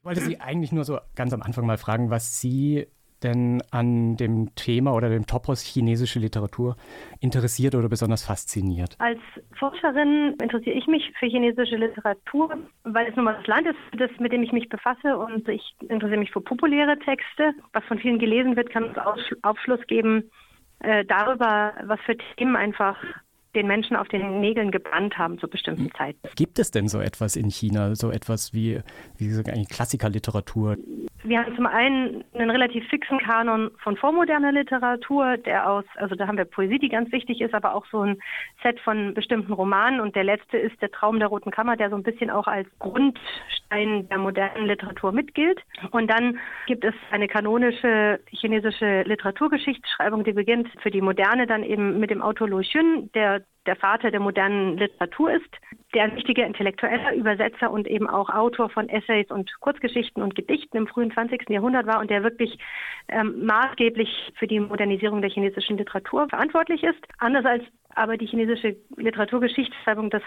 Ich wollte Sie eigentlich nur so ganz am Anfang mal fragen, was Sie denn an dem Thema oder dem Topos chinesische Literatur interessiert oder besonders fasziniert? Als Forscherin interessiere ich mich für chinesische Literatur, weil es nun mal das Land ist, das, mit dem ich mich befasse und ich interessiere mich für populäre Texte. Was von vielen gelesen wird, kann uns Aufschluss geben äh, darüber, was für Themen einfach den Menschen auf den Nägeln gebrannt haben zu bestimmten Zeiten. Gibt es denn so etwas in China, so etwas wie, wie gesagt, eine Klassikerliteratur? Wir haben zum einen einen relativ fixen Kanon von vormoderner Literatur, der aus, also da haben wir Poesie, die ganz wichtig ist, aber auch so ein Set von bestimmten Romanen. Und der letzte ist der Traum der Roten Kammer, der so ein bisschen auch als Grundstein der modernen Literatur mitgilt. Und dann gibt es eine kanonische chinesische Literaturgeschichtsschreibung, die beginnt für die Moderne dann eben mit dem Autor Lu Xun, der der Vater der modernen Literatur ist, der ein wichtiger intellektueller Übersetzer und eben auch Autor von Essays und Kurzgeschichten und Gedichten im frühen 20. Jahrhundert war und der wirklich ähm, maßgeblich für die Modernisierung der chinesischen Literatur verantwortlich ist. Anders als aber die chinesische Literaturgeschichtsschreibung das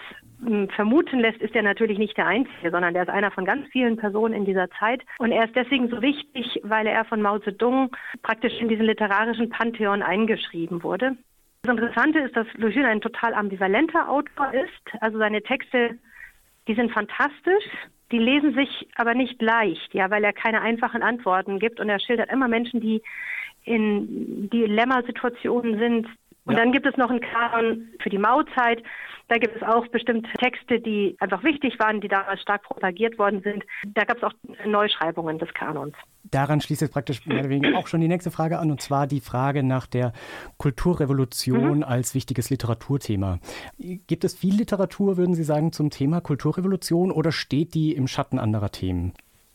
ähm, vermuten lässt, ist er natürlich nicht der Einzige, sondern der ist einer von ganz vielen Personen in dieser Zeit. Und er ist deswegen so wichtig, weil er von Mao Zedong praktisch in diesen literarischen Pantheon eingeschrieben wurde. Das Interessante ist, dass Lugin ein total ambivalenter Autor ist. Also seine Texte, die sind fantastisch, die lesen sich aber nicht leicht, ja, weil er keine einfachen Antworten gibt und er schildert immer Menschen, die in Dilemmasituationen sind. Und ja. dann gibt es noch einen Kanon für die Mauzeit. Da gibt es auch bestimmte Texte, die einfach wichtig waren, die damals stark propagiert worden sind. Da gab es auch Neuschreibungen des Kanons. Daran schließt jetzt praktisch mehr oder weniger auch schon die nächste Frage an, und zwar die Frage nach der Kulturrevolution mhm. als wichtiges Literaturthema. Gibt es viel Literatur, würden Sie sagen, zum Thema Kulturrevolution oder steht die im Schatten anderer Themen?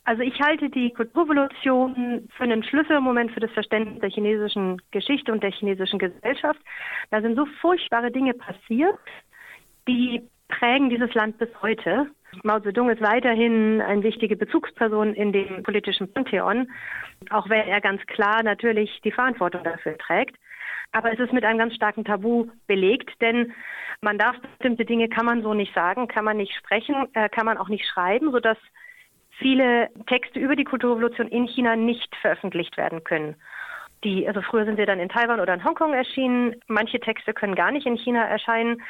Also ich halte die Kulturrevolution für einen Schlüsselmoment für das Verständnis der chinesischen Geschichte und der chinesischen Gesellschaft. Da sind so furchtbare Dinge passiert, die prägen dieses Land bis heute. Mao Zedong ist weiterhin eine wichtige Bezugsperson in dem politischen Pantheon, auch wenn er ganz klar natürlich die Verantwortung dafür trägt. Aber es ist mit einem ganz starken Tabu belegt, denn man darf bestimmte Dinge kann man so nicht sagen, kann man nicht sprechen, äh, kann man auch nicht schreiben, sodass viele Texte über die Kulturrevolution in China nicht veröffentlicht werden können. Die, also früher sind sie dann in Taiwan oder in Hongkong erschienen. Manche Texte können gar nicht in China erscheinen,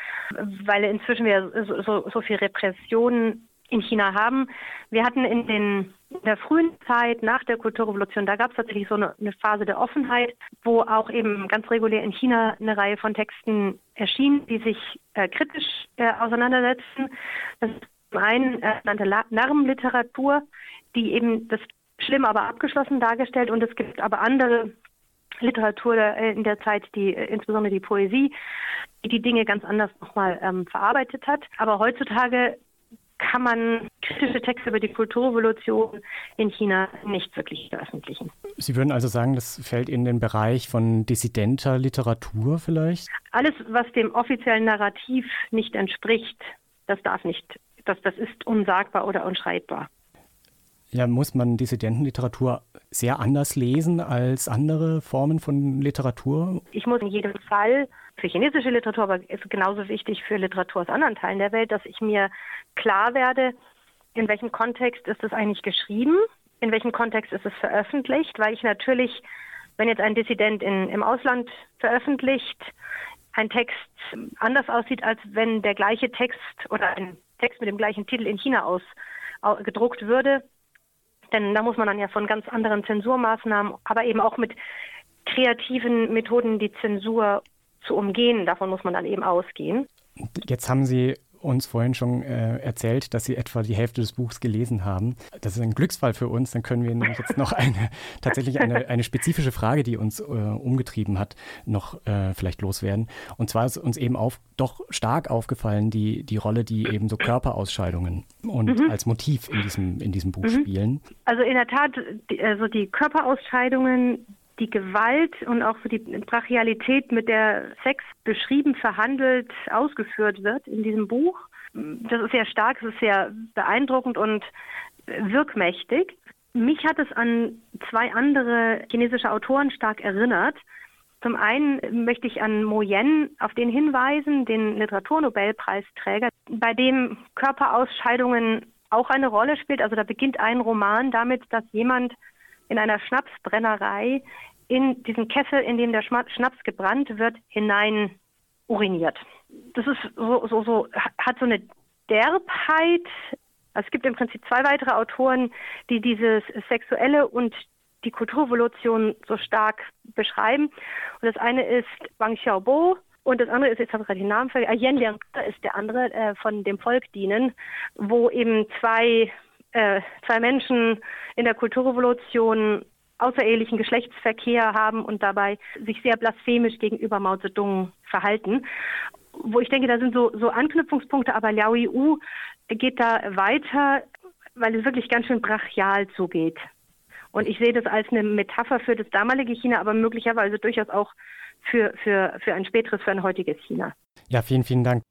weil inzwischen wir so, so, so viel Repression in China haben. Wir hatten in, den, in der frühen Zeit nach der Kulturrevolution, da gab es tatsächlich so eine, eine, Phase der Offenheit, wo auch eben ganz regulär in China eine Reihe von Texten erschienen, die sich äh, kritisch äh, auseinandersetzen. Das einen äh, Narrenliteratur, die eben das Schlimme aber abgeschlossen dargestellt und es gibt aber andere Literatur äh, in der Zeit, die äh, insbesondere die Poesie, die die Dinge ganz anders nochmal ähm, verarbeitet hat. Aber heutzutage kann man kritische Texte über die Kulturrevolution in China nicht wirklich veröffentlichen. Sie würden also sagen, das fällt in den Bereich von dissidenter Literatur vielleicht? Alles, was dem offiziellen Narrativ nicht entspricht, das darf nicht, das, das ist unsagbar oder unschreibbar. Ja, muss man Dissidentenliteratur sehr anders lesen als andere Formen von Literatur? Ich muss in jedem Fall für chinesische Literatur, aber ist genauso wichtig für Literatur aus anderen Teilen der Welt, dass ich mir klar werde, in welchem Kontext ist es eigentlich geschrieben, in welchem Kontext ist es veröffentlicht, weil ich natürlich, wenn jetzt ein Dissident in, im Ausland veröffentlicht, ein Text anders aussieht, als wenn der gleiche Text oder ein Text mit dem gleichen Titel in China aus, gedruckt würde, denn da muss man dann ja von ganz anderen Zensurmaßnahmen, aber eben auch mit kreativen Methoden die Zensur zu umgehen. Davon muss man dann eben ausgehen. Jetzt haben Sie uns vorhin schon äh, erzählt, dass Sie etwa die Hälfte des Buchs gelesen haben. Das ist ein Glücksfall für uns. Dann können wir nämlich jetzt noch eine tatsächlich eine, eine spezifische Frage, die uns äh, umgetrieben hat, noch äh, vielleicht loswerden. Und zwar ist uns eben auf, doch stark aufgefallen, die, die Rolle, die eben so Körperausscheidungen und mhm. als Motiv in diesem, in diesem Buch mhm. spielen. Also in der Tat, die, also die Körperausscheidungen, die Gewalt und auch so die Brachialität, mit der Sex beschrieben, verhandelt, ausgeführt wird in diesem Buch. Das ist sehr stark, es ist sehr beeindruckend und wirkmächtig. Mich hat es an zwei andere chinesische Autoren stark erinnert. Zum einen möchte ich an Mo Yen auf den hinweisen, den Literaturnobelpreisträger, bei dem Körperausscheidungen auch eine Rolle spielt. Also da beginnt ein Roman damit, dass jemand in einer Schnapsbrennerei in diesen Kessel, in dem der Schnaps gebrannt wird, hinein uriniert. Das ist so, so, so hat so eine Derbheit. Es gibt im Prinzip zwei weitere Autoren, die dieses Sexuelle und die Kulturrevolution so stark beschreiben. Und das eine ist Wang Xiaobo und das andere ist, jetzt habe ich gerade den Namen vergessen, Yen Liang ist der andere äh, von dem Volk dienen, wo eben zwei, äh, zwei Menschen in der Kulturrevolution außerehelichen Geschlechtsverkehr haben und dabei sich sehr blasphemisch gegenüber Mao Zedong verhalten. Wo ich denke, da sind so, so Anknüpfungspunkte, aber Liao Yu geht da weiter, weil es wirklich ganz schön brachial zugeht. Und ich sehe das als eine Metapher für das damalige China, aber möglicherweise durchaus auch für, für, für ein späteres, für ein heutiges China. Ja, vielen, vielen Dank.